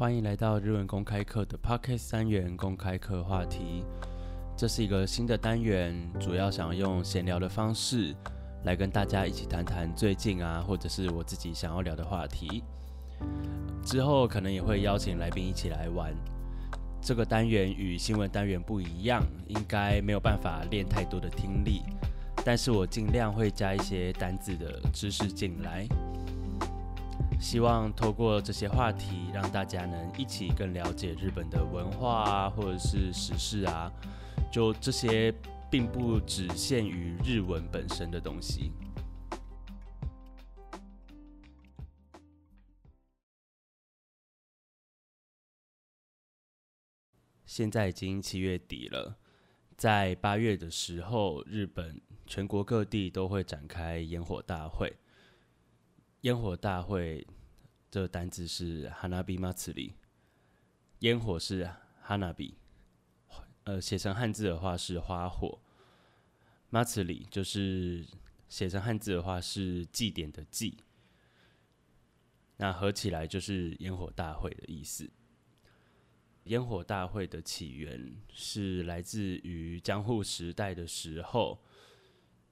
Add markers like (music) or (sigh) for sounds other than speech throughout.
欢迎来到日文公开课的 Podcast 单元公开课话题。这是一个新的单元，主要想用闲聊的方式来跟大家一起谈谈最近啊，或者是我自己想要聊的话题。之后可能也会邀请来宾一起来玩。这个单元与新闻单元不一样，应该没有办法练太多的听力，但是我尽量会加一些单字的知识进来。希望透过这些话题，让大家能一起更了解日本的文化啊，或者是时事啊，就这些并不只限于日文本身的东西。现在已经七月底了，在八月的时候，日本全国各地都会展开烟火大会。烟火大会这个单字是 hanabi matsuri，烟火是 hanabi，呃，写成汉字的话是花火。matsuri 就是写成汉字的话是祭典的祭，那合起来就是烟火大会的意思。烟火大会的起源是来自于江户时代的时候。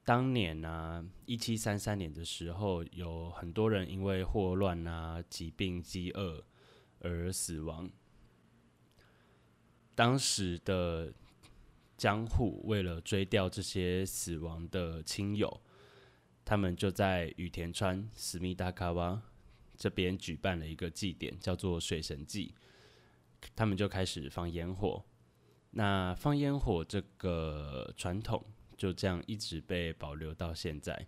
当年呢，一七三三年的时候，有很多人因为霍乱啊、疾病、饥饿而死亡。当时的江户为了追悼这些死亡的亲友，他们就在羽田川斯密达卡瓦这边举办了一个祭典，叫做水神祭。他们就开始放烟火。那放烟火这个传统。就这样一直被保留到现在，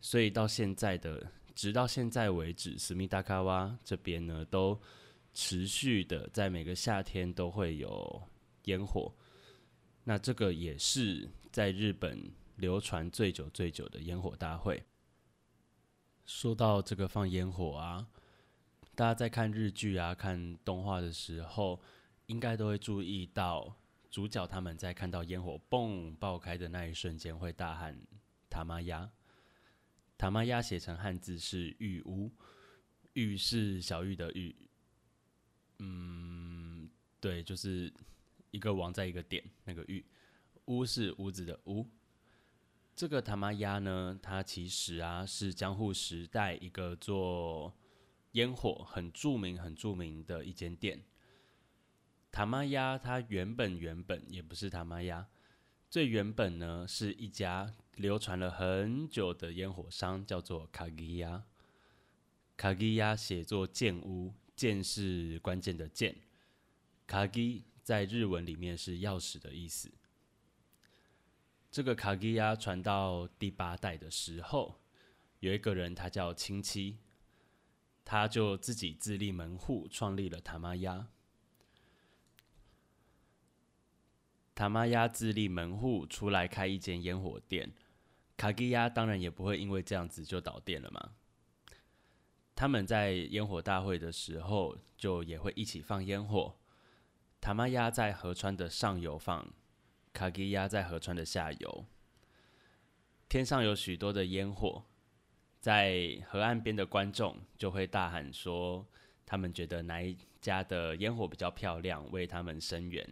所以到现在的，直到现在为止，斯密达卡瓦这边呢，都持续的在每个夏天都会有烟火。那这个也是在日本流传最久最久的烟火大会。说到这个放烟火啊，大家在看日剧啊、看动画的时候，应该都会注意到。主角他们在看到烟火嘣爆开的那一瞬间，会大喊“塔玛亚”。塔玛亚写成汉字是“玉屋”，玉是小玉的玉。嗯，对，就是一个王在一个点，那个玉。屋是屋子的屋。这个塔玛亚呢，它其实啊是江户时代一个做烟火很著名、很著名的一间店。塔玛亚，它原本原本也不是塔玛亚，最原本呢是一家流传了很久的烟火商，叫做卡吉亚。卡吉亚写作剑屋，剑是关键的剑，卡吉在日文里面是钥匙的意思。这个卡吉亚传到第八代的时候，有一个人他叫亲戚，他就自己自立门户，创立了塔玛亚。塔玛亚自立门户出来开一间烟火店，卡基亚当然也不会因为这样子就倒店了嘛。他们在烟火大会的时候，就也会一起放烟火。塔玛亚在河川的上游放，卡基亚在河川的下游。天上有许多的烟火，在河岸边的观众就会大喊说，他们觉得哪一家的烟火比较漂亮，为他们声援。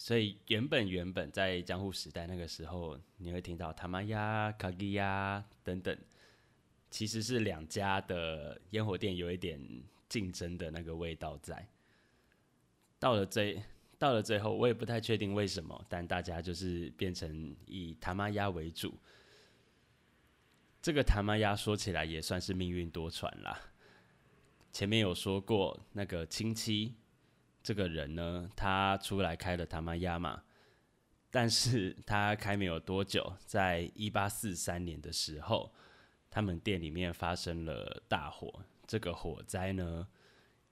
所以原本原本在江户时代那个时候，你会听到塔玛亚、卡基亚等等，其实是两家的烟火店有一点竞争的那个味道在。到了最到了最后，我也不太确定为什么，但大家就是变成以塔玛亚为主。这个塔玛亚说起来也算是命运多舛啦。前面有说过那个亲戚。这个人呢，他出来开了塔玛亚嘛，但是 (laughs) 他开没有多久，在一八四三年的时候，他们店里面发生了大火，这个火灾呢，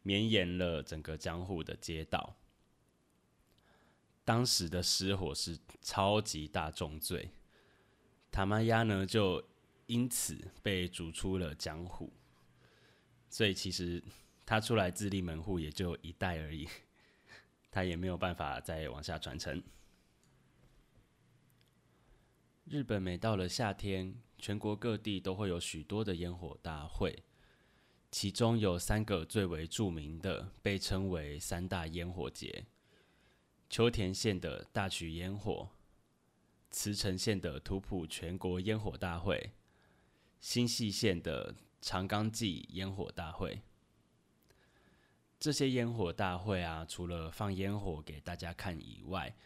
绵延了整个江户的街道，当时的失火是超级大重罪，塔玛亚呢就因此被逐出了江户，所以其实他出来自立门户也就一代而已。(laughs) 他也没有办法再往下传承。日本每到了夏天，全国各地都会有许多的烟火大会。其中有三个最为著名的，被称为三大烟火节：秋田县的大曲烟火、茨城县的土浦全国烟火大会、新泻县的长冈祭烟火大会。这些烟火大会啊，除了放烟火给大家看以外，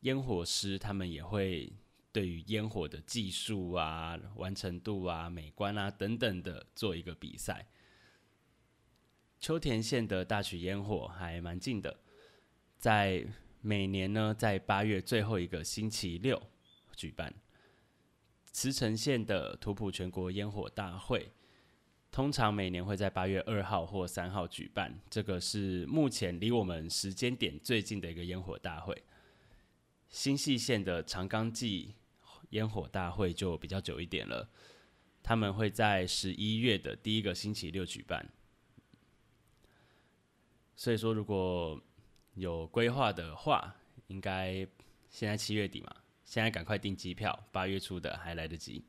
烟火师他们也会对于烟火的技术啊、完成度啊、美观啊等等的做一个比赛。秋田县的大曲烟火还蛮近的，在每年呢在八月最后一个星期六举办。茨城县的土浦全国烟火大会，通常每年会在八月二号或三号举办，这个是目前离我们时间点最近的一个烟火大会。新细县的长冈祭烟火大会就比较久一点了，他们会在十一月的第一个星期六举办。所以说，如果有规划的话，应该现在七月底嘛，现在赶快订机票，八月初的还来得及。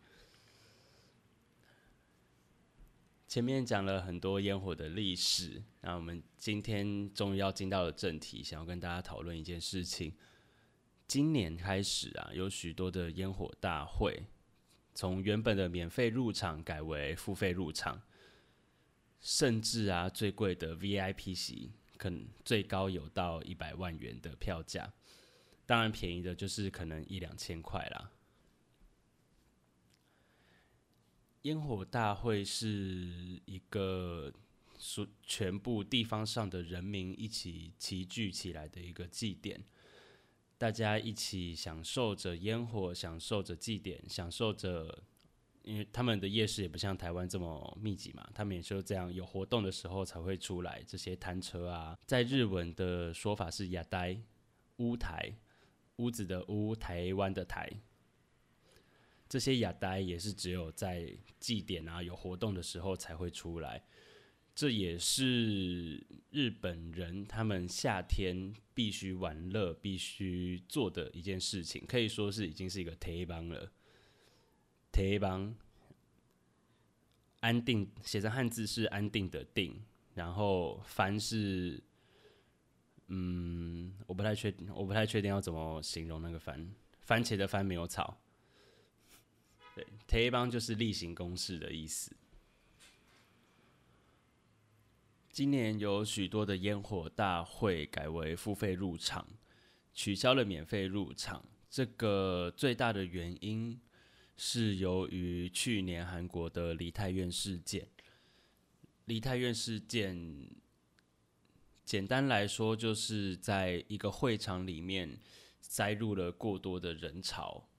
前面讲了很多烟火的历史，那我们今天终于要进到了正题，想要跟大家讨论一件事情。今年开始啊，有许多的烟火大会，从原本的免费入场改为付费入场，甚至啊，最贵的 VIP 席，可能最高有到一百万元的票价。当然，便宜的就是可能一两千块啦。烟火大会是一个所全部地方上的人民一起齐聚起来的一个祭典。大家一起享受着烟火，享受着祭典，享受着，因为他们的夜市也不像台湾这么密集嘛，他们也就这样有活动的时候才会出来。这些摊车啊，在日文的说法是亚呆屋台，屋子的屋，台湾的台。这些亚呆也是只有在祭典啊有活动的时候才会出来。这也是日本人他们夏天必须玩乐、必须做的一件事情，可以说是已经是一个铁邦了。铁邦，安定写成汉字是安定的定，然后帆是，嗯，我不太确定，我不太确定要怎么形容那个帆，番茄的番没有草。对，铁邦就是例行公事的意思。今年有许多的烟火大会改为付费入场，取消了免费入场。这个最大的原因是由于去年韩国的梨泰院事件。梨泰院事件，简单来说，就是在一个会场里面塞入了过多的人潮，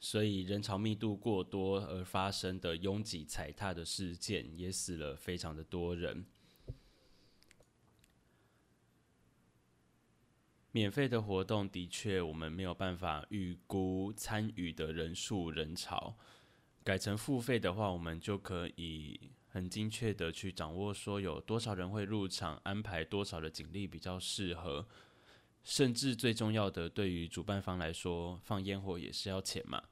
所以人潮密度过多而发生的拥挤踩踏的事件，也死了非常的多人。免费的活动的确，我们没有办法预估参与的人数人潮。改成付费的话，我们就可以很精确的去掌握说有多少人会入场，安排多少的警力比较适合。甚至最重要的，对于主办方来说，放烟火也是要钱嘛。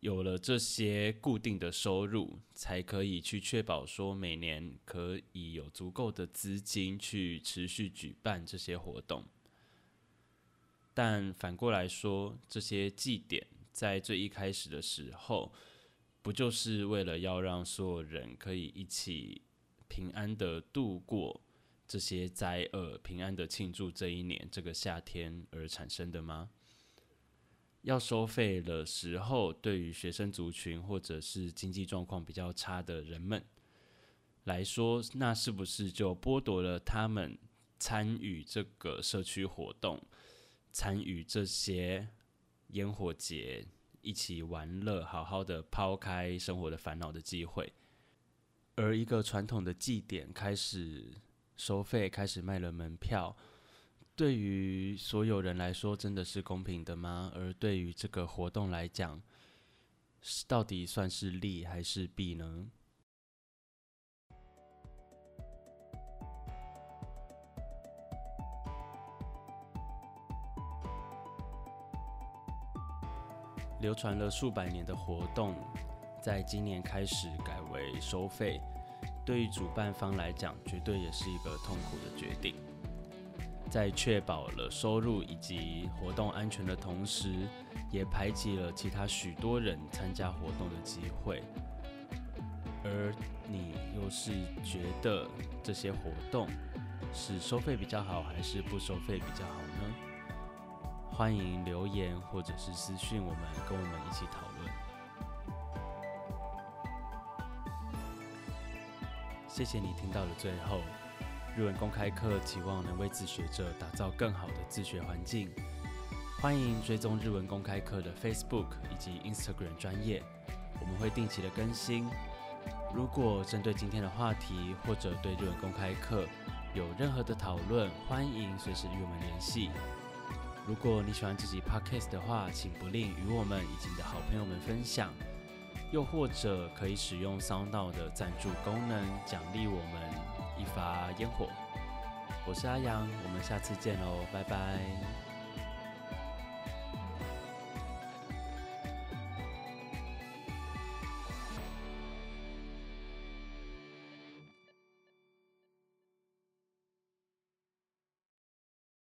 有了这些固定的收入，才可以去确保说每年可以有足够的资金去持续举办这些活动。但反过来说，这些祭典在最一开始的时候，不就是为了要让所有人可以一起平安的度过这些灾厄，平安的庆祝这一年这个夏天而产生的吗？要收费的时候，对于学生族群或者是经济状况比较差的人们来说，那是不是就剥夺了他们参与这个社区活动？参与这些烟火节，一起玩乐，好好的抛开生活的烦恼的机会。而一个传统的祭典开始收费，开始卖了门票，对于所有人来说，真的是公平的吗？而对于这个活动来讲，到底算是利还是弊呢？流传了数百年的活动，在今年开始改为收费，对于主办方来讲，绝对也是一个痛苦的决定。在确保了收入以及活动安全的同时，也排挤了其他许多人参加活动的机会。而你又是觉得这些活动是收费比较好，还是不收费比较好呢？欢迎留言或者是私讯我们，跟我们一起讨论。谢谢你听到了最后。日文公开课期望能为自学者打造更好的自学环境。欢迎追踪日文公开课的 Facebook 以及 Instagram 专业，我们会定期的更新。如果针对今天的话题或者对日文公开课有任何的讨论，欢迎随时与我们联系。如果你喜欢这集 Podcast 的话，请不吝与我们以及你的好朋友们分享，又或者可以使用 SoundOn 的赞助功能奖励我们。一发烟火，我是阿阳，我们下次见喽，拜拜。